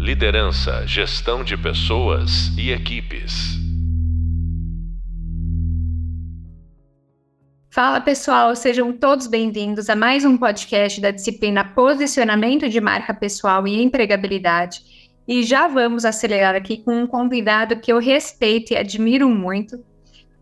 Liderança, gestão de pessoas e equipes. Fala pessoal, sejam todos bem-vindos a mais um podcast da disciplina Posicionamento de Marca Pessoal e Empregabilidade. E já vamos acelerar aqui com um convidado que eu respeito e admiro muito.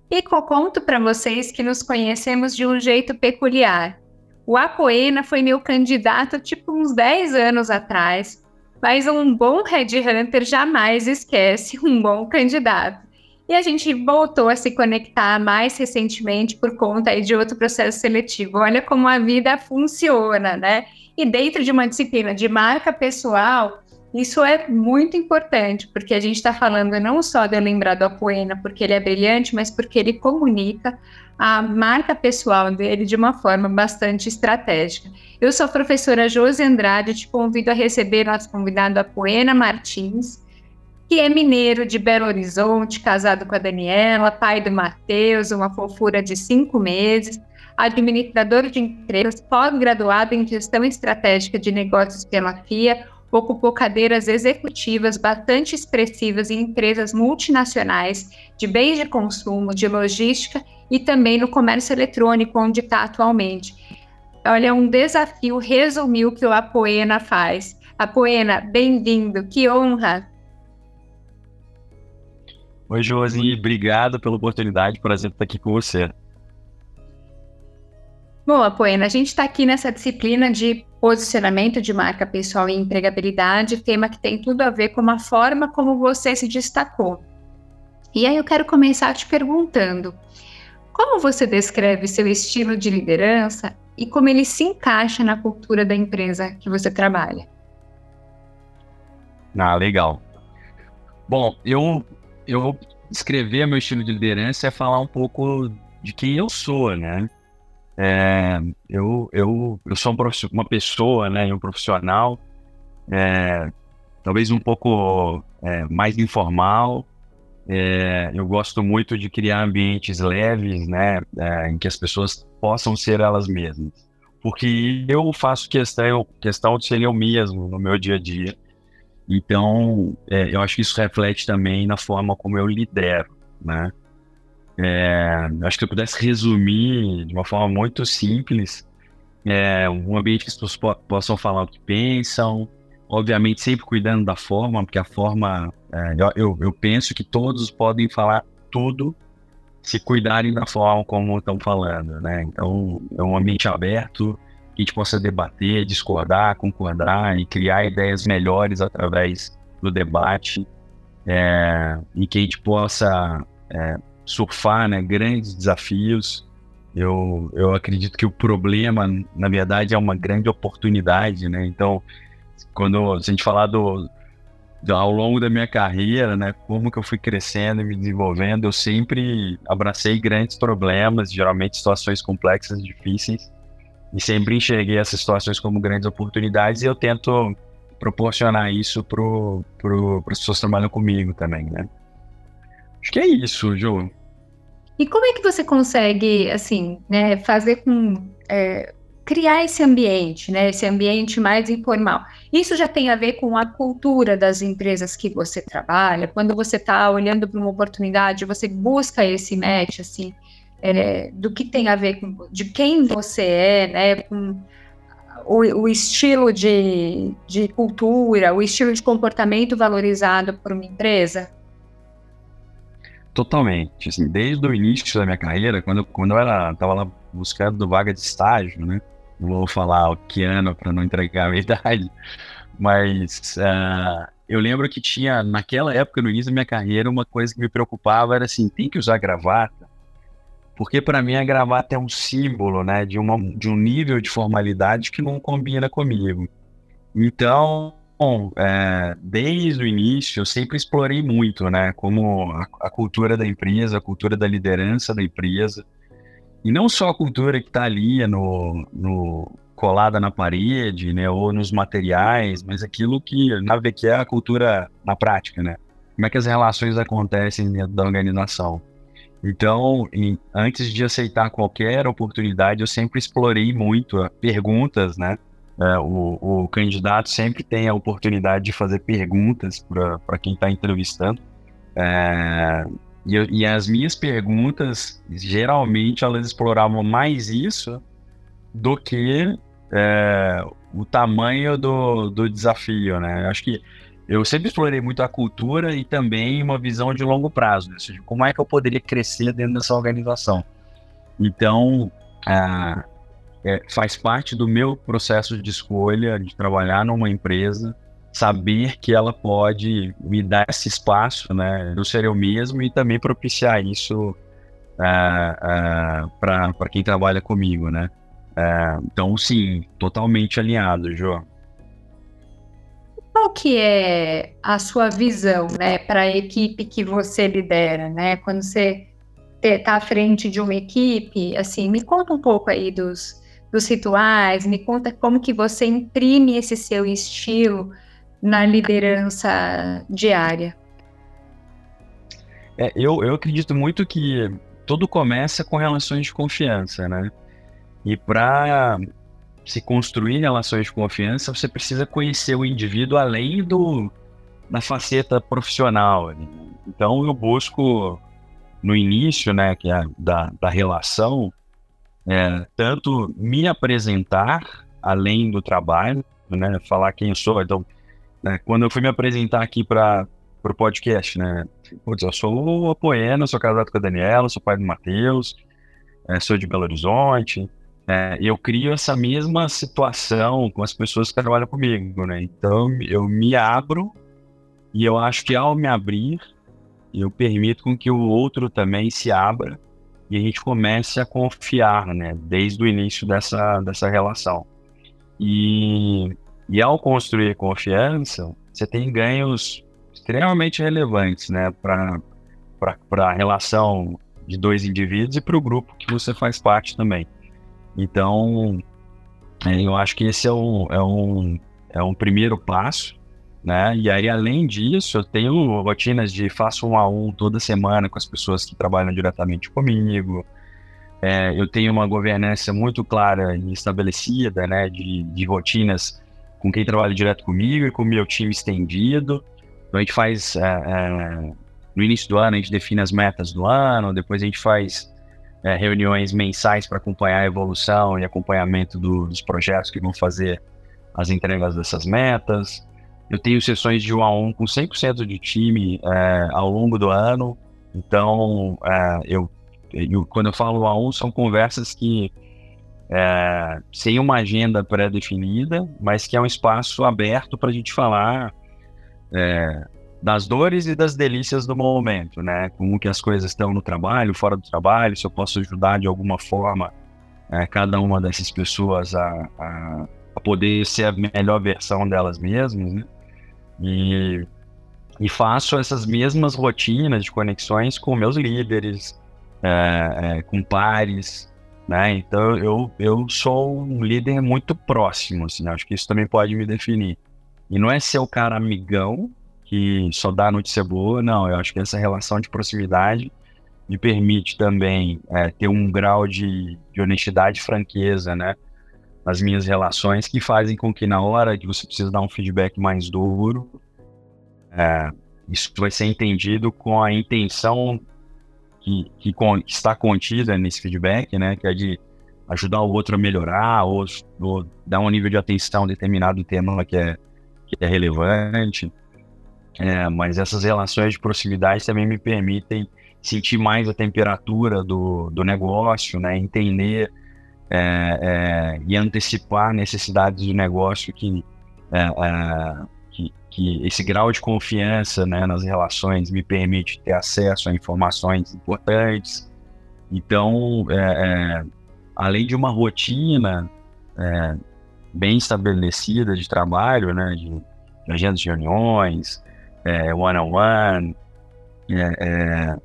E conto para vocês que nos conhecemos de um jeito peculiar. O Apoena foi meu candidato tipo uns 10 anos atrás, mas um bom headhunter jamais esquece um bom candidato. E a gente voltou a se conectar mais recentemente por conta de outro processo seletivo. Olha como a vida funciona, né? E dentro de uma disciplina de marca pessoal, isso é muito importante, porque a gente está falando não só de eu lembrar do Apoena porque ele é brilhante, mas porque ele comunica a marca pessoal dele de uma forma bastante estratégica. Eu sou a professora Josi Andrade, te convido a receber nosso convidado Apoena Martins, que é mineiro de Belo Horizonte, casado com a Daniela, pai do Matheus, uma fofura de cinco meses, administrador de empresas, pós-graduado em gestão estratégica de negócios pela FIA, ocupou cadeiras executivas bastante expressivas em empresas multinacionais de bens de consumo, de logística e também no comércio eletrônico, onde está atualmente. Olha, é um desafio resumir o que o Apoena faz. Apoena, bem-vindo, que honra! Oi, Josi, obrigado pela oportunidade, prazer estar aqui com você. Bom, Apoena, a gente está aqui nessa disciplina de posicionamento de marca pessoal e empregabilidade, tema que tem tudo a ver com a forma como você se destacou. E aí eu quero começar te perguntando: como você descreve seu estilo de liderança e como ele se encaixa na cultura da empresa que você trabalha? Ah, legal. Bom, eu eu escrever meu estilo de liderança é falar um pouco de quem eu sou, né? É, eu, eu, eu sou um uma pessoa, né, um profissional, é, talvez um pouco é, mais informal. É, eu gosto muito de criar ambientes leves, né, é, em que as pessoas possam ser elas mesmas, porque eu faço questão, questão de ser eu mesmo no meu dia a dia. Então, é, eu acho que isso reflete também na forma como eu lidero, né? É, acho que eu pudesse resumir de uma forma muito simples, é um ambiente que as pessoas po possam falar o que pensam, obviamente sempre cuidando da forma, porque a forma, é, eu, eu penso que todos podem falar tudo se cuidarem da forma como estão falando, né? Então, é um ambiente aberto, que a gente possa debater, discordar, concordar e criar ideias melhores através do debate, é, e que a gente possa é, surfar né, grandes desafios. Eu, eu acredito que o problema, na verdade, é uma grande oportunidade, né? Então, quando se a gente falar do, do, ao longo da minha carreira, né, como que eu fui crescendo e me desenvolvendo, eu sempre abracei grandes problemas, geralmente situações complexas, difíceis, e sempre enxerguei essas situações como grandes oportunidades e eu tento proporcionar isso para pro, as pessoas que trabalham comigo também, né? Acho que é isso, João. E como é que você consegue, assim, né, fazer com é, criar esse ambiente, né, esse ambiente mais informal? Isso já tem a ver com a cultura das empresas que você trabalha. Quando você está olhando para uma oportunidade, você busca esse match, assim, é, do que tem a ver com de quem você é, né, com o, o estilo de, de cultura, o estilo de comportamento valorizado por uma empresa? Totalmente. Assim, desde o início da minha carreira, quando quando eu era, tava lá buscando vaga de estágio, né? Não vou falar o que ano para não entregar a idade, mas uh, eu lembro que tinha, naquela época, no início da minha carreira, uma coisa que me preocupava era assim, tem que usar gravata, porque para mim a gravata é um símbolo, né, de, uma, de um nível de formalidade que não combina comigo. Então, Bom, é, desde o início eu sempre explorei muito, né, como a, a, cultura da empresa, a cultura da liderança da empresa, e não só a cultura que está ali no, no, colada na parede, né, ou nos materiais, mas aquilo que na que é a cultura na prática, né, como é que as relações acontecem dentro da organização. Então, em, antes de aceitar qualquer oportunidade, eu sempre explorei muito perguntas, né, é, o, o, candidato sempre tem a oportunidade de fazer perguntas para quem está entrevistando. É, e, e, as minhas perguntas, geralmente, elas exploravam mais isso do que é, o tamanho do, do desafio, né? Acho que eu sempre explorei muito a cultura e também uma visão de longo prazo, né? ou seja, como é que eu poderia crescer dentro dessa organização. Então, é, é, faz parte do meu processo de escolha de trabalhar numa empresa, saber que ela pode me dar esse espaço, né, do ser eu mesmo e também propiciar isso é, é, para quem trabalha comigo, né. É, então, sim, totalmente alinhado, João. Qual que é a sua visão, né, para a equipe que você lidera, né? Quando você está à frente de uma equipe, assim, me conta um pouco aí dos, dos rituais, me conta como que você imprime esse seu estilo na liderança diária. É, eu, eu acredito muito que tudo começa com relações de confiança, né? E para se construir relações de confiança, você precisa conhecer o indivíduo além do da faceta profissional. Né? Então eu busco no início, né, que é da, da relação, é, tanto me apresentar além do trabalho, né, falar quem eu sou. Então, né, quando eu fui me apresentar aqui para o podcast, né, putz, eu sou o Apoena, sou casado com a Daniela, sou pai do Matheus, é, sou de Belo Horizonte, é, eu crio essa mesma situação com as pessoas que trabalham comigo, né? Então eu me abro e eu acho que ao me abrir, eu permito com que o outro também se abra e a gente comece a confiar, né? Desde o início dessa, dessa relação. E, e ao construir confiança, você tem ganhos extremamente relevantes, né? Para a relação de dois indivíduos e para o grupo que você faz parte também. Então, é, eu acho que esse é um, é um, é um primeiro passo, né? E aí, além disso, eu tenho rotinas de faço um a um toda semana com as pessoas que trabalham diretamente comigo. É, eu tenho uma governança muito clara e estabelecida, né? De, de rotinas com quem trabalha direto comigo e com o meu time estendido. Então, a gente faz... É, é, no início do ano, a gente define as metas do ano, depois a gente faz é, reuniões mensais para acompanhar a evolução e acompanhamento do, dos projetos que vão fazer as entregas dessas metas. Eu tenho sessões de um a um com 100% de time é, ao longo do ano. Então, é, eu, eu, quando eu falo um a um, são conversas que é, sem uma agenda pré-definida, mas que é um espaço aberto para a gente falar das dores e das delícias do momento, né? Como que as coisas estão no trabalho, fora do trabalho, se eu posso ajudar de alguma forma é, cada uma dessas pessoas a, a, a, poder ser a melhor versão delas mesmas, né? E, e faço essas mesmas rotinas de conexões com meus líderes, é, é, com pares, né? Então eu, eu sou um líder muito próximo, assim, acho que isso também pode me definir. E não é ser o cara amigão, que só dá notícia boa, não. Eu acho que essa relação de proximidade me permite também é, ter um grau de, de honestidade e franqueza, né? Nas minhas relações, que fazem com que na hora que você precisa dar um feedback mais duro, é, isso vai ser entendido com a intenção que, que, que, está contida nesse feedback, né? Que é de ajudar o outro a melhorar ou, ou dar um nível de atenção a determinado tema que é, que é relevante. É, mas essas relações de proximidade também me permitem sentir mais a temperatura do, do negócio, né? entender é, é, e antecipar necessidades do negócio que, é, é, que, que, esse grau de confiança né, nas relações me permite ter acesso a informações importantes. Então, é, além de uma rotina bem estabelecida de trabalho, né, de, de agendas de reuniões, é, one-on-one. É, é,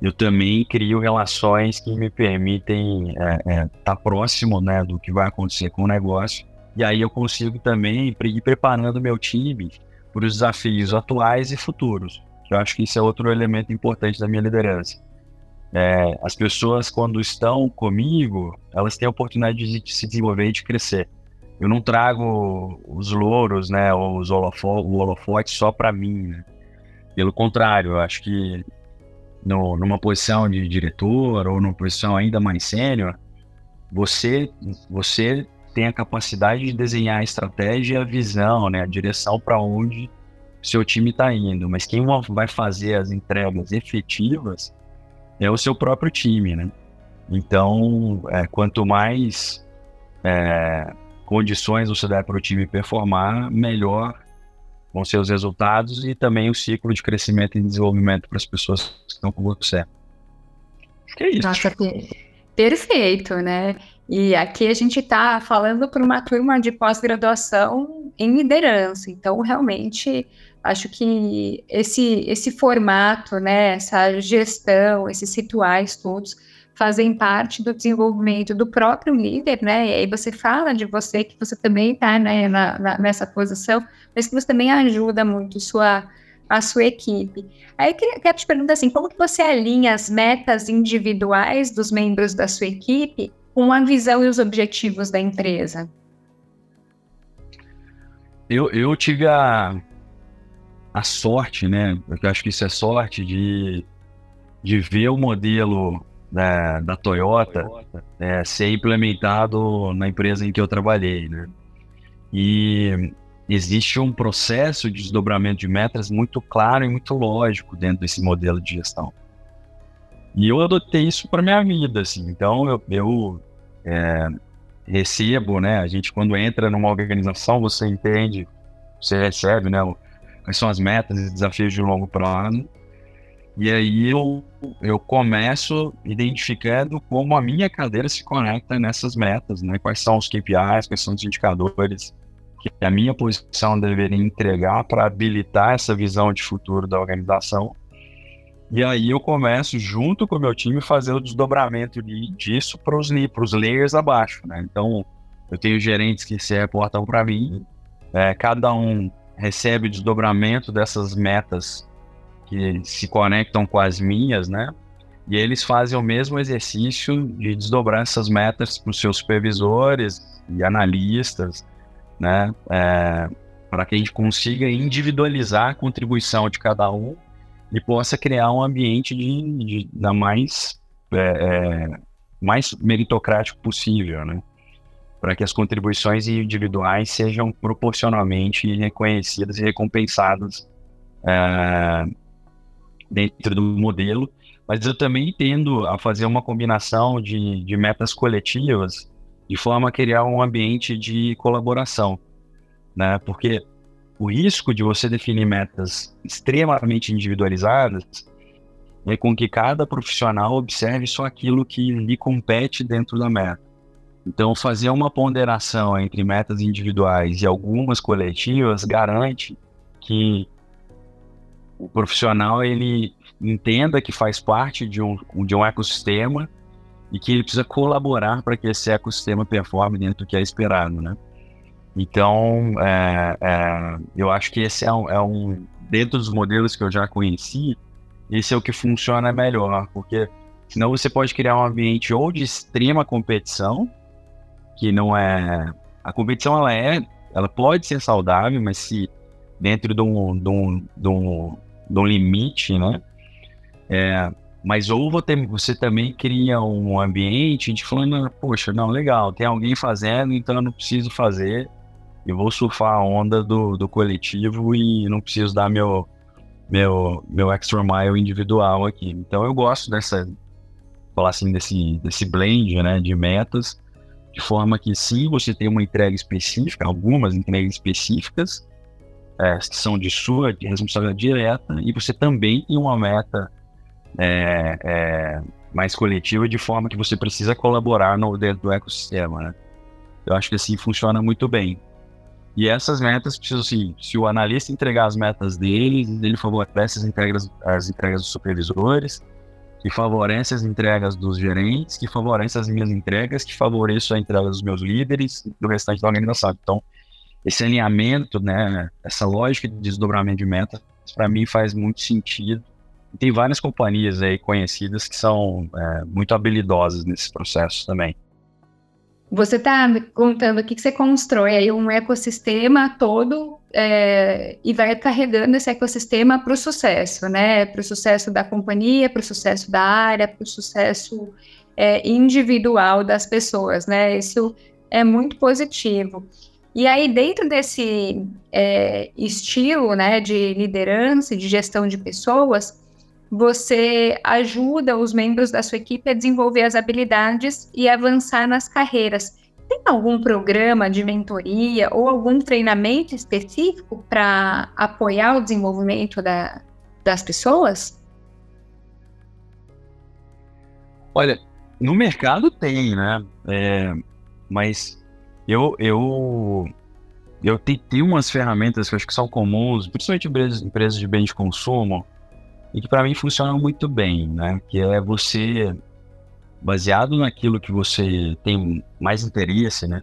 eu também crio relações que me permitem estar é, é, tá próximo né, do que vai acontecer com o negócio. E aí eu consigo também ir preparando meu time para os desafios atuais e futuros. Eu acho que isso é outro elemento importante da minha liderança. É, as pessoas, quando estão comigo, elas têm a oportunidade de se desenvolver e de crescer. eu não trago os louros, né, ou o holofote só para mim, né? Pelo contrário, eu acho que no, numa posição de diretor ou numa posição ainda mais sênior, você, você tem a capacidade de desenhar a estratégia, a visão, né, a direção para onde seu time está indo. Mas quem vai fazer as entregas efetivas é o seu próprio time, né? Então, é, quanto mais é, condições você der para o time performar, melhor ser os resultados e também o ciclo de crescimento e desenvolvimento para as pessoas que estão com você. Acho que é isso. Nossa, perfeito, né? E aqui a gente está falando para uma turma de pós-graduação em liderança. Então, realmente, acho que esse, esse formato, né, essa gestão, esses rituais todos, fazem parte do desenvolvimento do próprio líder, né? E aí você fala de você, que você também está né, na, na, nessa posição, mas que você também ajuda muito sua, a sua equipe. Aí eu queria, quero te perguntar assim, como que você alinha as metas individuais dos membros da sua equipe com a visão e os objetivos da empresa? Eu, eu tive a, a sorte, né? Eu acho que isso é sorte de, de ver o modelo da, da Toyota, Toyota. É, ser implementado na empresa em que eu trabalhei, né? E existe um processo de desdobramento de metas muito claro e muito lógico dentro desse modelo de gestão. E eu adotei isso para minha vida, assim. Então eu, eu é, recebo, né? A gente quando entra numa organização, você entende, você recebe, né? Quais são as metas e desafios de longo prazo. E aí eu, eu começo identificando como a minha cadeira se conecta nessas metas, né? Quais são os KPIs, quais são os indicadores que a minha posição deveria entregar para habilitar essa visão de futuro da organização. E aí eu começo, junto com o meu time, fazer o desdobramento de, disso para os layers abaixo, né? Então, eu tenho gerentes que se reportam para mim, é, cada um recebe o desdobramento dessas metas que se conectam com as minhas, né? E eles fazem o mesmo exercício de desdobrar essas metas para os seus supervisores e analistas, né? É, para que a gente consiga individualizar a contribuição de cada um e possa criar um ambiente de, de da mais é, é, mais meritocrático possível, né? Para que as contribuições individuais sejam proporcionalmente reconhecidas e recompensadas é, dentro do modelo, mas eu também tendo a fazer uma combinação de, de metas coletivas de forma a criar um ambiente de colaboração, né? Porque o risco de você definir metas extremamente individualizadas é com que cada profissional observe só aquilo que lhe compete dentro da meta. Então, fazer uma ponderação entre metas individuais e algumas coletivas garante que o profissional ele entenda que faz parte de um, de um ecossistema e que ele precisa colaborar para que esse ecossistema performe dentro do que é esperado, né? Então, é, é, eu acho que esse é um, é um, dentro dos modelos que eu já conheci, esse é o que funciona melhor, porque senão você pode criar um ambiente ou de extrema competição, que não é, a competição ela é, ela pode ser saudável, mas se dentro de um, de um, de um um limite, né? É, mas ou você também cria um ambiente de falando, poxa, não, legal, tem alguém fazendo, então eu não preciso fazer, eu vou surfar a onda do, do coletivo e não preciso dar meu, meu, meu extra mile individual aqui. Então eu gosto dessa, falar assim, desse, desse blend, né, de metas, de forma que sim, você tem uma entrega específica, algumas entregas específicas, é, são de sua de responsabilidade direta, e você também tem uma meta é, é, mais coletiva, de forma que você precisa colaborar no, dentro do ecossistema. Né? Eu acho que assim funciona muito bem. E essas metas precisam, assim, se o analista entregar as metas dele, ele favorece as entregas, as entregas dos supervisores, que favorece as entregas dos gerentes, que favorece as minhas entregas, que favoreçam a entrega dos meus líderes do restante da organização. Então, esse alinhamento, né, essa lógica de desdobramento de metas, para mim faz muito sentido. Tem várias companhias aí conhecidas que são é, muito habilidosas nesse processo também. você está contando aqui que você constrói aí um ecossistema todo é, e vai carregando esse ecossistema para o sucesso, né? Para o sucesso da companhia, para o sucesso da área, para o sucesso é, individual das pessoas, né? Isso é muito positivo. E aí, dentro desse é, estilo né, de liderança e de gestão de pessoas, você ajuda os membros da sua equipe a desenvolver as habilidades e avançar nas carreiras. Tem algum programa de mentoria ou algum treinamento específico para apoiar o desenvolvimento da, das pessoas? Olha, no mercado tem, né? É, mas eu, eu, eu tenho umas ferramentas que eu acho que são comuns, principalmente empresas, empresas de bens de consumo, e que para mim funcionam muito bem, né? Que é você baseado naquilo que você tem mais interesse, né?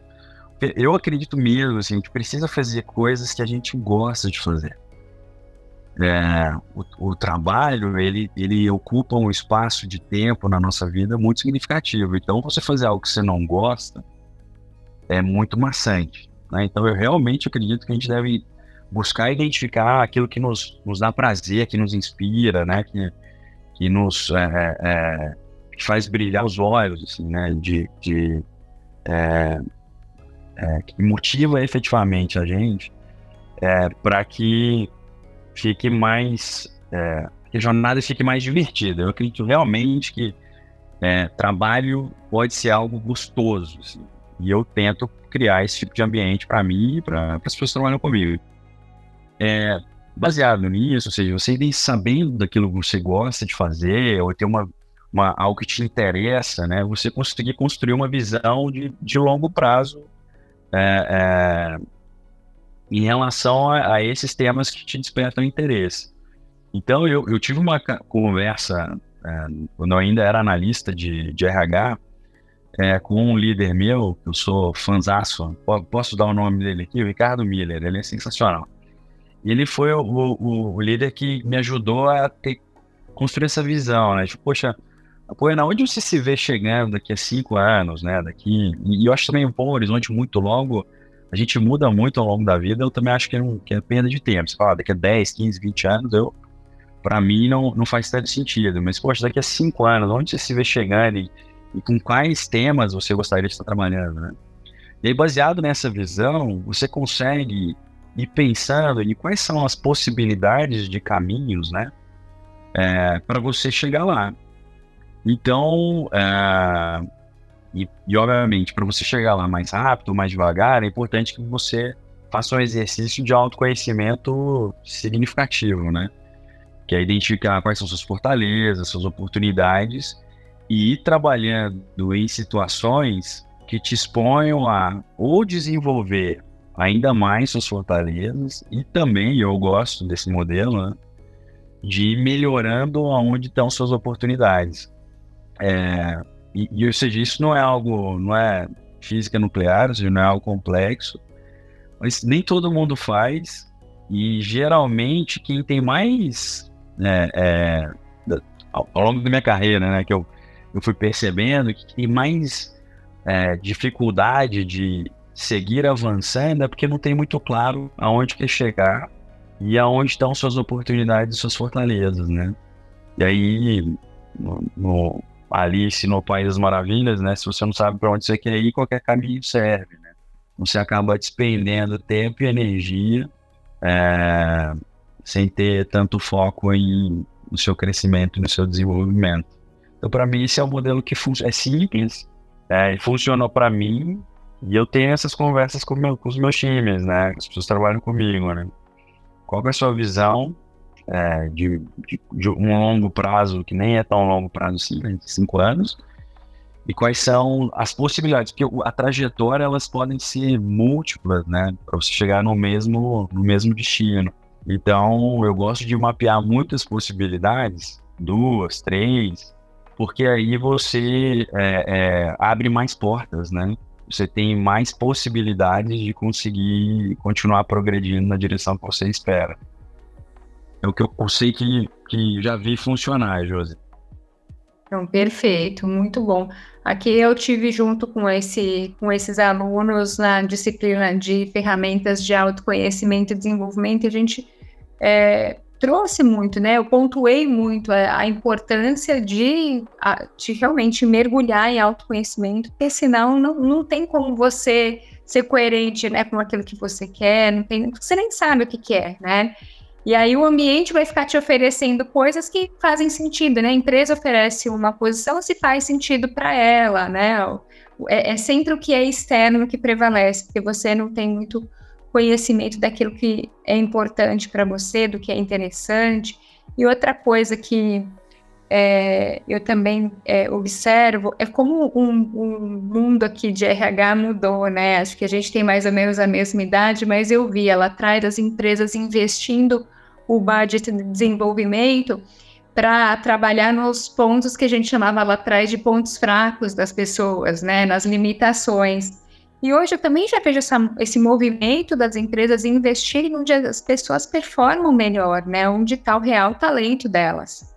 Eu acredito mesmo, assim, que precisa fazer coisas que a gente gosta de fazer. É, o, o, trabalho, ele, ele ocupa um espaço de tempo na nossa vida muito significativo. Então, você fazer algo que você não gosta é muito maçante. Né? Então, eu realmente acredito que a gente deve buscar identificar aquilo que nos, nos dá prazer, que nos inspira, né? Que, que nos é, é, é, que faz brilhar os olhos, assim, né? De, de é, é, que motiva efetivamente a gente é, para que fique mais que a jornada fique mais divertida. Eu acredito realmente que trabalho pode ser algo gostoso assim, e eu tento criar esse tipo de ambiente para mim e para as pessoas que trabalham comigo é, baseado nisso, ou seja, você ir sabendo daquilo que você gosta de fazer, ou ter uma, uma, algo que te interessa, né? Você conseguir construir uma visão de, de longo prazo é, é, em relação a, a, esses temas que te despertam interesse. Então, eu, eu tive uma conversa, é, quando eu ainda era analista de, de RH, é, com um líder meu, eu sou fãzaço, posso dar o nome dele aqui, o Ricardo Miller, ele é sensacional. Ele foi o, o, o, líder que me ajudou a ter, construir essa visão, né? Tipo, poxa, Poena, onde você se vê chegando daqui a cinco anos, né? Daqui, e eu acho também um bom horizonte muito longo, a gente muda muito ao longo da vida, eu também acho que é, um, que é perda de tempo. Você fala, daqui a 10, 15, 20 anos, eu, para mim não, não faz tanto sentido. Mas, poxa, daqui a cinco anos, onde você se vê chegando e, e com quais temas você gostaria de estar trabalhando, né? E aí, baseado nessa visão, você consegue e pensando em quais são as possibilidades de caminhos, né, é, para você chegar lá. Então, é, e, e, obviamente, para você chegar lá mais rápido, mais devagar, é importante que você faça um exercício de autoconhecimento significativo, né? Que é identificar quais são suas fortalezas, suas oportunidades e ir trabalhando em situações que te exponham a ou desenvolver ainda mais suas fortalezas e também eu gosto desse modelo né, de ir melhorando aonde estão suas oportunidades. É, e, ou seja, isso não é algo, não é física nuclear, ou seja, não é algo complexo, mas nem todo mundo faz e geralmente quem tem mais é, é, ao, longo da minha carreira, né, que eu, eu fui percebendo que tem mais é, dificuldade de seguir avançando é porque não tem muito claro aonde quer chegar e aonde estão suas oportunidades e suas fortalezas, né? E aí, no, no, Alice no País das Maravilhas, né? Se você não sabe para onde você quer ir, qualquer caminho serve, né? Você acaba despendendo tempo e energia é, sem ter tanto foco em, no seu crescimento, no seu desenvolvimento. Então, para mim, esse é um modelo que é simples, é, funcionou para mim e eu tenho essas conversas com, meu, com os meus times, né? As pessoas trabalham comigo, né? Qual é a sua visão é, de, de, de, um longo prazo, que nem é tão longo prazo assim, né? cinco anos? E quais são as possibilidades? Porque a trajetória, elas podem ser múltiplas, né? Para você chegar no mesmo, no mesmo destino. Então, eu gosto de mapear muitas possibilidades, duas, três, porque aí você é, é, abre mais portas, né? você tem mais possibilidades de conseguir continuar progredindo na direção que você espera. É o que eu sei que, que já vi funcionar, Josi. Então, perfeito, muito bom. Aqui eu tive junto com, esse, com esses alunos na disciplina de ferramentas de autoconhecimento e desenvolvimento, a gente é, trouxe muito, né? Eu pontuei muito a, a importância de, a, de realmente mergulhar em autoconhecimento, porque senão não, não tem como você ser coerente né, com aquilo que você quer, não tem, você nem sabe o que quer, né? E aí o ambiente vai ficar te oferecendo coisas que fazem sentido, né? A empresa oferece uma posição se faz sentido para ela, né? É, é, sempre o que é externo que prevalece, porque você não tem muito conhecimento daquilo que é importante para você, do que é interessante. E outra coisa que é, eu também é, observo é como um, um, mundo aqui de RH mudou, né? Acho que a gente tem mais ou menos a mesma idade, mas eu vi lá atrás as empresas investindo o budget de desenvolvimento para trabalhar nos pontos que a gente chamava lá atrás de pontos fracos das pessoas, né, nas limitações. E hoje eu também já vejo essa, esse movimento das empresas investirem onde as pessoas performam melhor, né, onde está o real talento delas.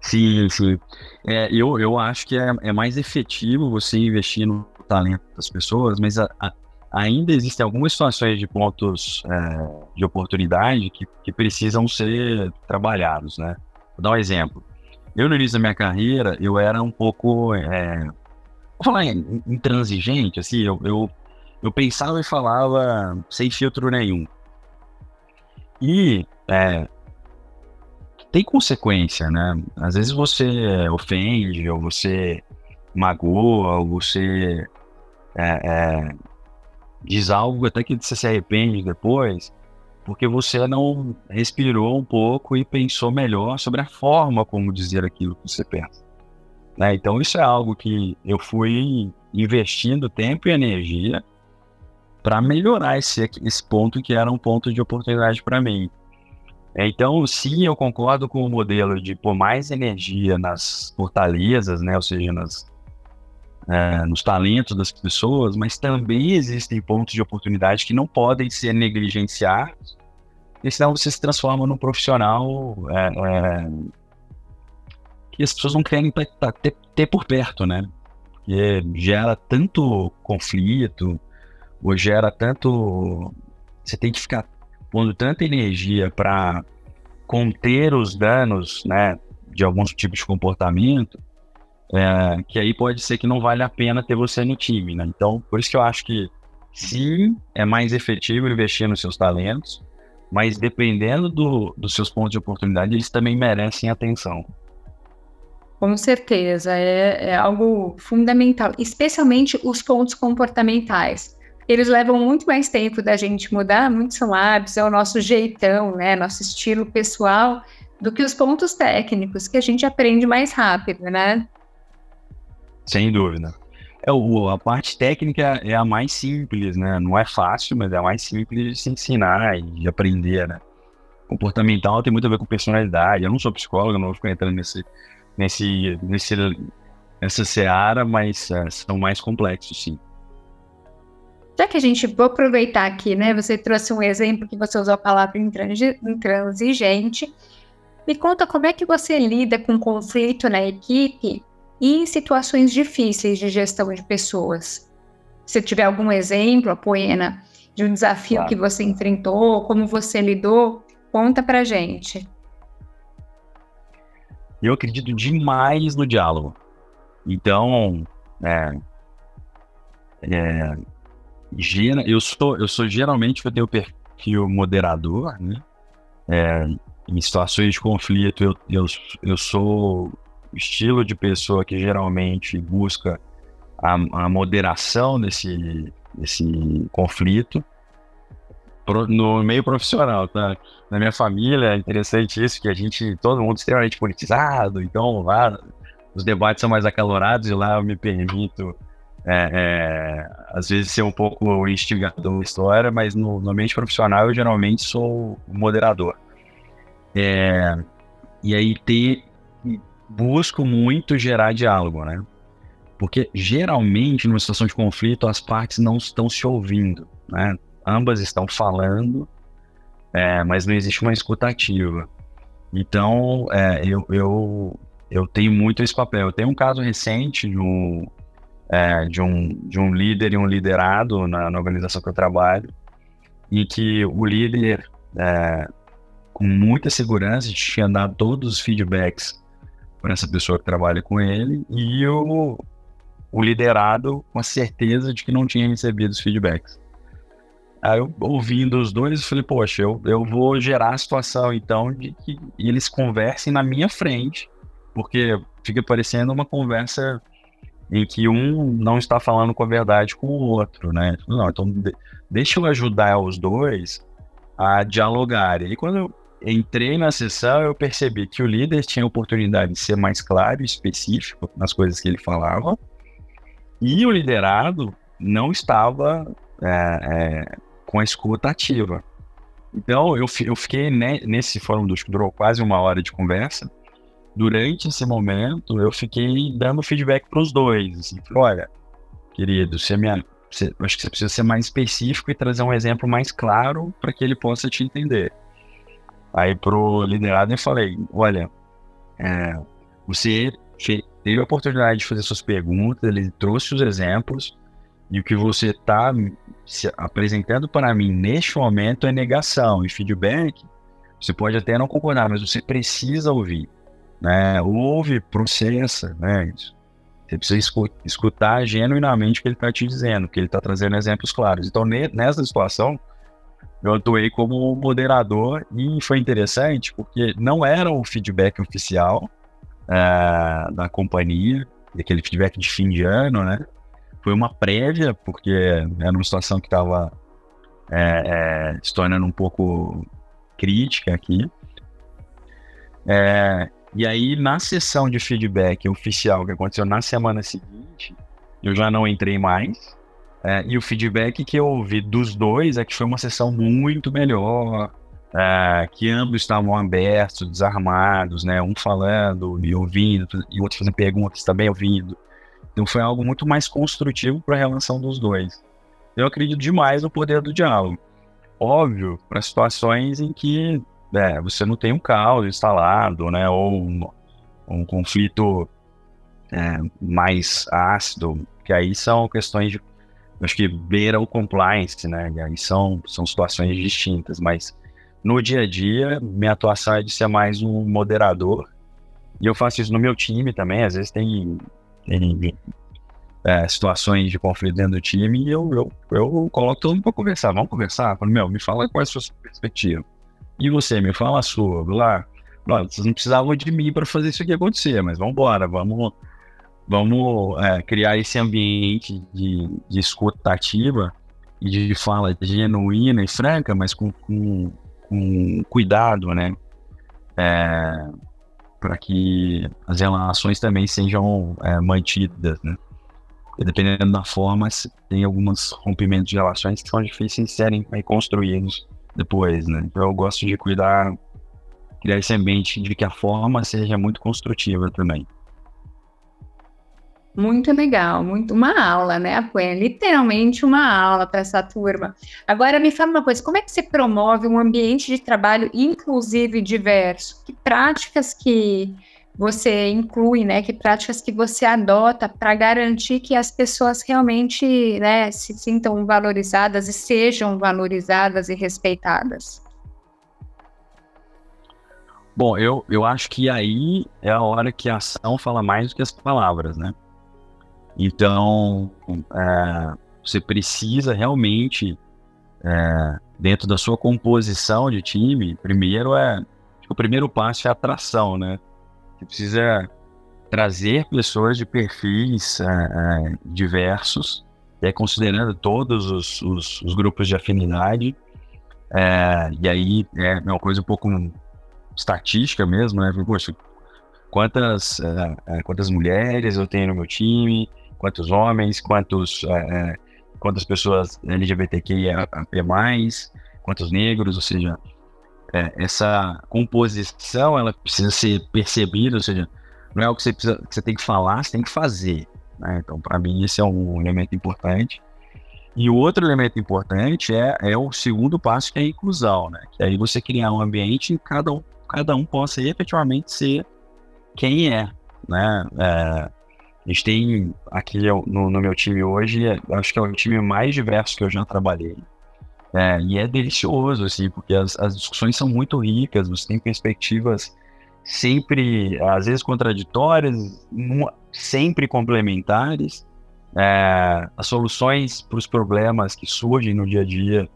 Sim, sim. É, eu, eu acho que é, é mais efetivo você investir no talento das pessoas, mas a, a, ainda existem algumas situações de pontos é, de oportunidade que, que precisam ser trabalhados, né? Vou dar um exemplo. Eu, no início da minha carreira, eu era um pouco, é, vou falar intransigente, assim, eu, eu, eu pensava e falava sem filtro nenhum. E é, tem consequência, né? Às vezes você ofende, ou você magoa, ou você é, é, diz algo até que você se arrepende depois, porque você não respirou um pouco e pensou melhor sobre a forma como dizer aquilo que você pensa. Né? Então, isso é algo que eu fui investindo tempo e energia para melhorar esse, esse ponto que era um ponto de oportunidade para mim. Então, sim, eu concordo com o modelo de pôr mais energia nas fortalezas, né? ou seja, nas, é, nos talentos das pessoas, mas também existem pontos de oportunidade que não podem ser negligenciados, senão você se transforma num profissional é, é, que as pessoas não querem ter, ter por perto, né? Porque gera tanto conflito, ou gera tanto. Você tem que ficar pondo tanta energia para conter os danos, né, de alguns tipos de comportamento, é, que aí pode ser que não vale a pena ter você no time, né? Então, por isso que eu acho que sim, é mais efetivo investir nos seus talentos, mas dependendo do, dos seus pontos de oportunidade, eles também merecem atenção. Com certeza, é, é algo fundamental, especialmente os pontos comportamentais. Eles levam muito mais tempo da gente mudar, muitos são hábitos, é o nosso jeitão, né, nosso estilo pessoal, do que os pontos técnicos, que a gente aprende mais rápido, né? Sem dúvida. É, o, a parte técnica é a mais simples, né? Não é fácil, mas é a mais simples de se ensinar e de aprender, né? Comportamental tem muito a ver com personalidade. Eu não sou psicólogo, não vou ficar entrando nesse, nesse, nesse, nessa seara, mas é, são mais complexos, sim. Já que a gente vou aproveitar aqui, né? Você trouxe um exemplo que você usou a palavra intransigente. Me conta como é que você lida com conflito na equipe e em situações difíceis de gestão de pessoas. Se tiver algum exemplo, Apoena, de um desafio claro. que você enfrentou, como você lidou, conta pra gente. Eu acredito demais no diálogo. Então, é, é, eu sou eu sou geralmente eu tenho perfil moderador, né? É, em situações de conflito eu, eu, eu sou estilo de pessoa que geralmente busca a, a moderação desse, desse conflito no meio profissional, tá? Na minha família é interessante isso, que a gente, todo mundo extremamente politizado, então lá os debates são mais acalorados e lá eu me permito é, é, às vezes ser um pouco instigador da história, mas no, no ambiente profissional eu geralmente sou moderador. É, e aí ter busco muito gerar diálogo, né? Porque geralmente, numa situação de conflito, as partes não estão se ouvindo, né? Ambas estão falando, é, mas não existe uma escutativa. Então, é, eu, eu, eu tenho muito esse papel. Eu tenho um caso recente de um, é, de um, de um líder e um liderado na, na organização que eu trabalho, em que o líder, é, com muita segurança, tinha dado todos os feedbacks para essa pessoa que trabalha com ele, e o, o liderado com a certeza de que não tinha recebido os feedbacks. Aí eu, ouvindo os dois, eu falei, poxa, eu, eu vou gerar a situação, então, de que eles conversem na minha frente, porque fica parecendo uma conversa em que um não está falando com a verdade com o outro, né? Não, então de, deixa eu ajudar os dois a dialogar. E quando eu entrei na sessão, eu percebi que o líder tinha a oportunidade de ser mais claro e específico nas coisas que ele falava, e o liderado não estava é, é, com a escuta ativa. Então, eu, eu fiquei ne, nesse fórum do que durou quase uma hora de conversa, durante esse momento, eu fiquei dando feedback para os dois. Assim, olha, querido, você me, você, acho que você precisa ser mais específico e trazer um exemplo mais claro para que ele possa te entender. Aí pro liderado eu falei, olha, é, você teve a oportunidade de fazer suas perguntas, ele trouxe os exemplos, e o que você está apresentando para mim neste momento é negação e feedback. Você pode até não concordar, mas você precisa ouvir né? Ouve, processa, né? Você precisa escutar genuinamente o que ele está te dizendo, que ele está trazendo exemplos claros. Então, nessa situação, eu atuei como moderador e foi interessante porque não era o feedback oficial é, da companhia, aquele feedback de fim de ano, né? Foi uma prévia, porque era uma situação que estava é, é, se tornando um pouco crítica aqui. É, e aí, na sessão de feedback oficial que aconteceu na semana seguinte, eu já não entrei mais. É, e o feedback que eu ouvi dos dois é que foi uma sessão muito melhor, é, que ambos estavam abertos, desarmados, né? Um falando e ouvindo, e outro fazendo perguntas também ouvindo. Então foi algo muito mais construtivo para a relação dos dois. Eu acredito demais no poder do diálogo. Óbvio, para situações em que é, você não tem um caos instalado, né? Ou um, um conflito é, mais ácido, que aí são questões de, acho que beira o compliance, né? E aí são, são situações distintas, mas no dia a dia, minha atuação é de ser mais um moderador, e eu faço isso no meu time também, às vezes tem, tem é, situações de conflito dentro do time, e eu, eu, eu coloco todo mundo para conversar, vamos conversar, falo, meu, me fala qual é a sua perspectiva. E você, me fala a sua, lá. Vocês não precisavam de mim para fazer isso aqui acontecer, mas vamos embora, vamos, vamos é, criar esse ambiente de, de escuta ativa e de fala genuína e franca, mas com, com, com cuidado, né? É, para que as relações também sejam é, mantidas, né? Dependendo da forma, tem alguns rompimentos de relações que são difíceis de serem reconstruídos depois, né? Então, eu gosto de cuidar, criar esse ambiente de que a forma seja muito construtiva também. Muito legal, muito uma aula, né, Apuena? Literalmente uma aula para essa turma. Agora me fala uma coisa, como é que você promove um ambiente de trabalho inclusivo e diverso? Que práticas que você inclui, né? Que práticas que você adota para garantir que as pessoas realmente né, se sintam valorizadas e sejam valorizadas e respeitadas? Bom, eu, eu acho que aí é a hora que a ação fala mais do que as palavras, né? Então, é, você precisa realmente, é, dentro da sua composição de time, primeiro é. O primeiro passo é atração, né? Você precisa trazer pessoas de perfis é, é, diversos, e considerando todos os, os, os grupos de afinidade. É, e aí é uma coisa um pouco estatística mesmo, né? Poxa, quantas, é, quantas mulheres eu tenho no meu time, quantos homens, quantos, é, quantas pessoas LGBTQIA+, quantos negros, ou seja, é, essa composição ela precisa ser percebida, ou seja, não é o que você, precisa, que você tem que falar, você tem que fazer. Né? Então, para mim, esse é um elemento importante. E o outro elemento importante é, é o segundo passo, que é a inclusão, né? Que aí você criar um ambiente em cada um, cada um possa efetivamente ser quem é, né? É, a gente tem aqui no, no, meu time hoje, acho que é o time mais diverso que eu já trabalhei. É, e é delicioso, assim, porque as, as discussões são muito ricas, você tem perspectivas sempre, às vezes contraditórias, sempre complementares. É, as soluções para os problemas que surgem no dia a dia,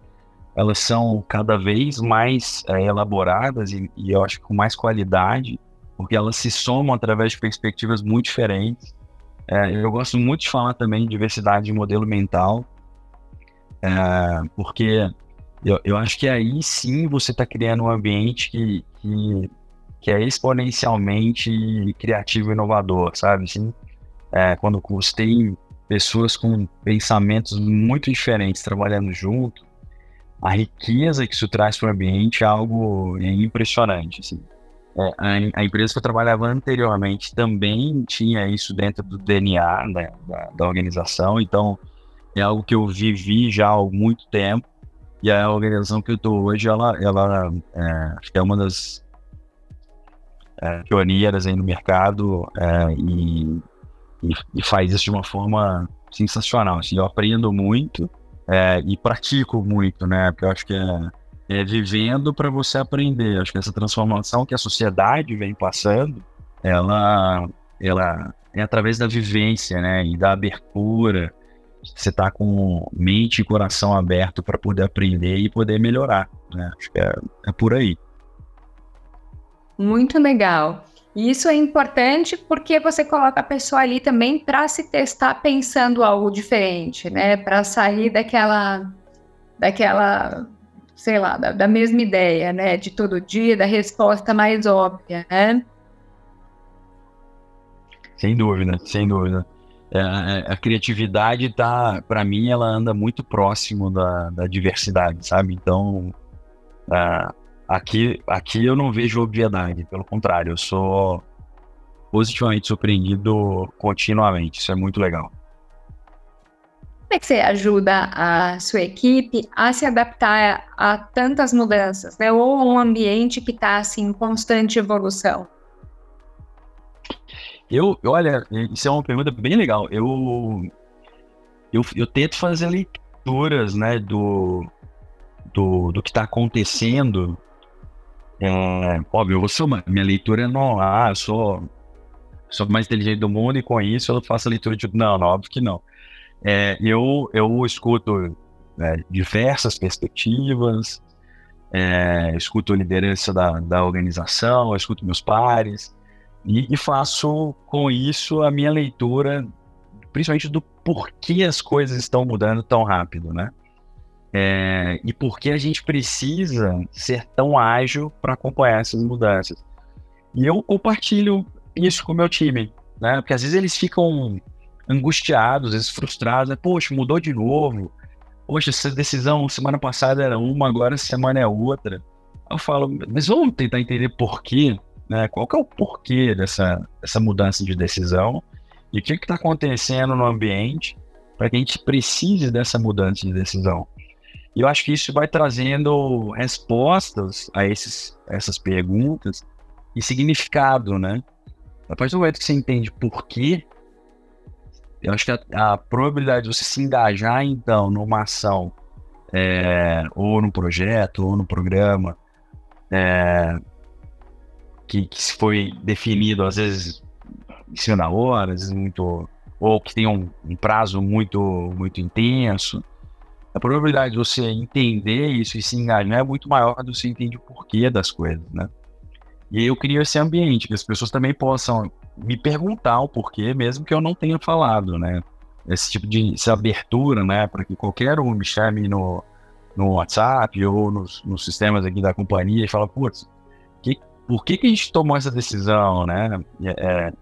elas são cada vez mais é, elaboradas e, e, eu acho que com mais qualidade, porque elas se somam através de perspectivas muito diferentes. É, eu gosto muito de falar também de diversidade de modelo mental, é, porque eu, eu acho que aí sim você está criando um ambiente que, que, que, é exponencialmente criativo e inovador, sabe? Assim, é, quando você tem pessoas com pensamentos muito diferentes trabalhando junto, a riqueza que isso traz para o ambiente é algo impressionante. Assim. É, a, a, empresa que eu trabalhava anteriormente também tinha isso dentro do DNA né, da, da, organização, então é algo que eu vivi já há muito tempo. E a organização que eu estou hoje, ela, ela é, acho que é uma das é, pioneiras aí no mercado é, e e, e, faz isso de uma forma sensacional. Assim, eu aprendo muito é, e pratico muito, né? Porque eu acho que é, é vivendo para você aprender. Acho que essa transformação que a sociedade vem passando, ela, ela é através da vivência, né? E da abertura. Você tá com mente e coração aberto para poder aprender e poder melhorar, né? Acho que é, é por aí. Muito legal. E isso é importante porque você coloca a pessoa ali também para se testar pensando algo diferente, né? Para sair daquela, daquela, sei lá, da, da, mesma ideia, né? De todo dia, da resposta mais óbvia, né? Sem dúvida, sem dúvida. É, a, é, a, criatividade tá, para mim, ela anda muito próximo da, da diversidade, sabe? Então, uh, Aqui, aqui eu não vejo obviedade, pelo contrário, eu sou positivamente surpreendido continuamente. Isso é muito legal. Como é que você ajuda a sua equipe a se adaptar a, tantas mudanças, né? Ou um ambiente que está assim, em constante evolução? Eu, olha, isso é uma pergunta bem legal. Eu, eu, eu tento fazer leituras, né, do, do, do que está acontecendo é, óbvio, eu uma, minha leitura não, ah, eu sou, sou mais inteligente do mundo e com isso eu faço a leitura de não, não óbvio que não. É, eu, eu escuto é, diversas perspectivas, é, escuto a liderança da, da organização, escuto meus pares e, e faço com isso a minha leitura, principalmente do porquê as coisas estão mudando tão rápido, né? É, e por que a gente precisa ser tão ágil para acompanhar essas mudanças. E eu compartilho isso com o meu time, né? Porque às vezes eles ficam angustiados, às vezes frustrados, né? Poxa, mudou de novo. Poxa, essa decisão semana passada era uma, agora semana é outra. Eu falo, mas vamos tentar entender por quê, né? Qual que é o porquê dessa, dessa mudança de decisão e o que está acontecendo no ambiente para que a gente precise dessa mudança de decisão. E eu acho que isso vai trazendo respostas a esses, essas perguntas e significado, né? A partir do momento que você entende por quê, eu acho que a, a probabilidade de você se engajar, então, numa ação, é, ou no projeto, ou no programa, é, que, que foi definido, às vezes, em cima da hora, às vezes muito, ou que tem um, um prazo muito, muito intenso, a probabilidade de você entender isso e se engajar é muito maior do que você entende o porquê das coisas, né? E eu crio esse ambiente que as pessoas também possam me perguntar o porquê, mesmo que eu não tenha falado, né? Esse tipo de essa abertura, né? Para que qualquer um me chame no, no WhatsApp ou nos, nos sistemas aqui da companhia e fala, putz, que, por que, que a gente tomou essa decisão, né? É,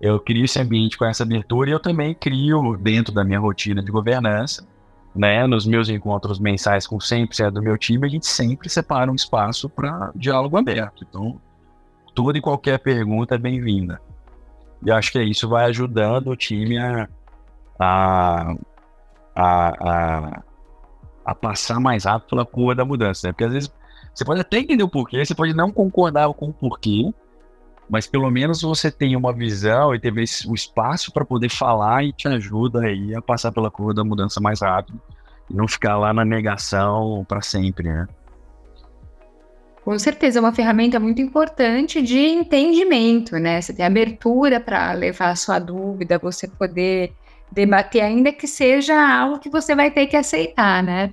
eu crio esse ambiente com essa abertura e eu também crio dentro da minha rotina de governança né, nos meus encontros mensais com 100% do meu time, a gente sempre separa um espaço para diálogo aberto. Então, toda e qualquer pergunta é bem-vinda. E acho que isso vai ajudando o time a, a, a, a, passar mais rápido pela curva da mudança. Né? Porque às vezes Você pode até entender o porquê, você pode não concordar com o porquê, mas pelo menos você tem uma visão e teve o espaço para poder falar e te ajuda aí a passar pela curva da mudança mais rápido e não ficar lá na negação para sempre, né? Com certeza, é uma ferramenta muito importante de entendimento, né? Você tem abertura para levar a sua dúvida, você poder debater, ainda que seja algo que você vai ter que aceitar, né?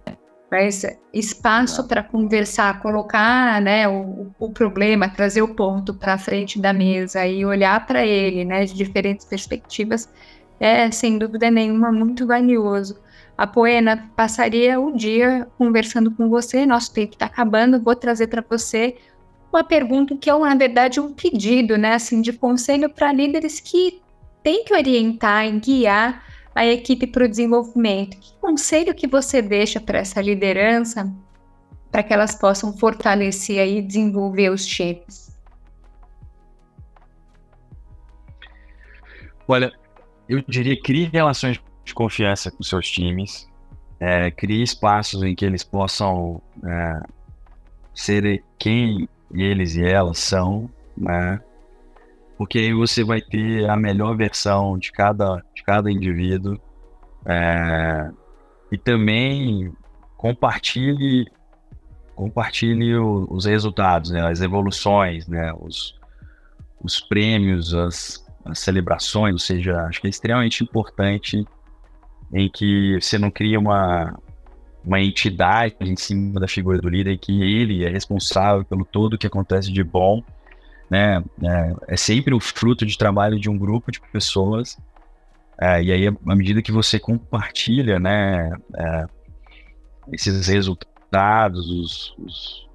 Mas espaço para conversar, colocar né, o, o problema, trazer o ponto para frente da mesa e olhar para ele né, de diferentes perspectivas é, sem dúvida nenhuma, muito valioso. A Poena passaria o dia conversando com você, nosso tempo está acabando, vou trazer para você uma pergunta que é, na verdade, um pedido, né, assim, de conselho para líderes que têm que orientar e guiar a equipe para o desenvolvimento? Que conselho que você deixa para essa liderança para que elas possam fortalecer e desenvolver os times? Olha, eu diria crie relações de confiança com seus times, é, crie espaços em que eles possam é, ser quem eles e elas são, né? porque aí você vai ter a melhor versão de cada, de cada indivíduo. É, e também compartilhe compartilhe os resultados, né, as evoluções, né, os, os prêmios, as, as celebrações, ou seja, acho que é extremamente importante em que você não cria uma, uma entidade em cima da figura do líder, que ele é responsável pelo todo que acontece de bom né? É, é, sempre o fruto de trabalho de um grupo de pessoas. É, e aí, à medida que você compartilha, né, é, esses resultados, os, os,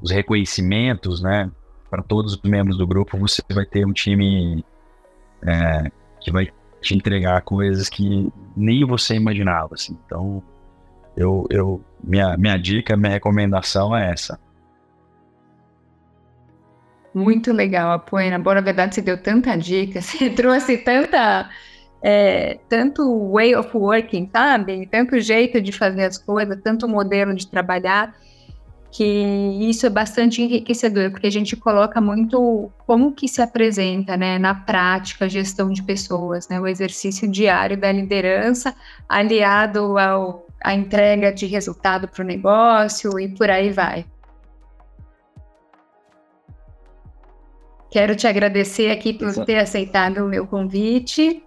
os, reconhecimentos, né, para todos os membros do grupo, você vai ter um time é, que vai te entregar coisas que nem você imaginava, assim. Então, eu, eu minha, minha dica, minha recomendação é essa. Muito legal, Apoena. Boa, na verdade, você deu tanta dica, você trouxe tanta. É, tanto way of working, sabe? Tanto jeito de fazer as coisas, tanto modelo de trabalhar, que isso é bastante enriquecedor, porque a gente coloca muito como que se apresenta, né, na prática, a gestão de pessoas, né, o exercício diário da liderança, aliado ao, à entrega de resultado para o negócio e por aí vai. Quero te agradecer aqui por Exato. ter aceitado o meu convite.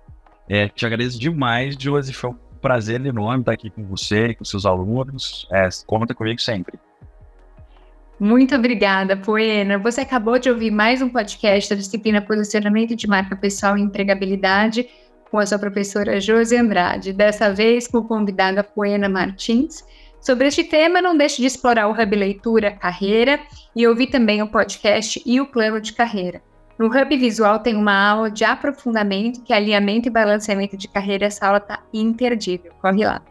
É, te agradeço demais, Josi. Foi um prazer enorme estar aqui com você, com seus alunos. É, conta comigo sempre. Muito obrigada, Poena. Você acabou de ouvir mais um podcast da disciplina Posicionamento de Marca Pessoal e Empregabilidade com a sua professora Josi Andrade. Dessa vez com o convidado Poena Martins Sobre este tema, não deixe de explorar o Hub Leitura Carreira e ouvir também o podcast e o plano de carreira. No Hub Visual tem uma aula de aprofundamento, que é alinhamento e balanceamento de carreira. Essa aula está imperdível. Corre lá.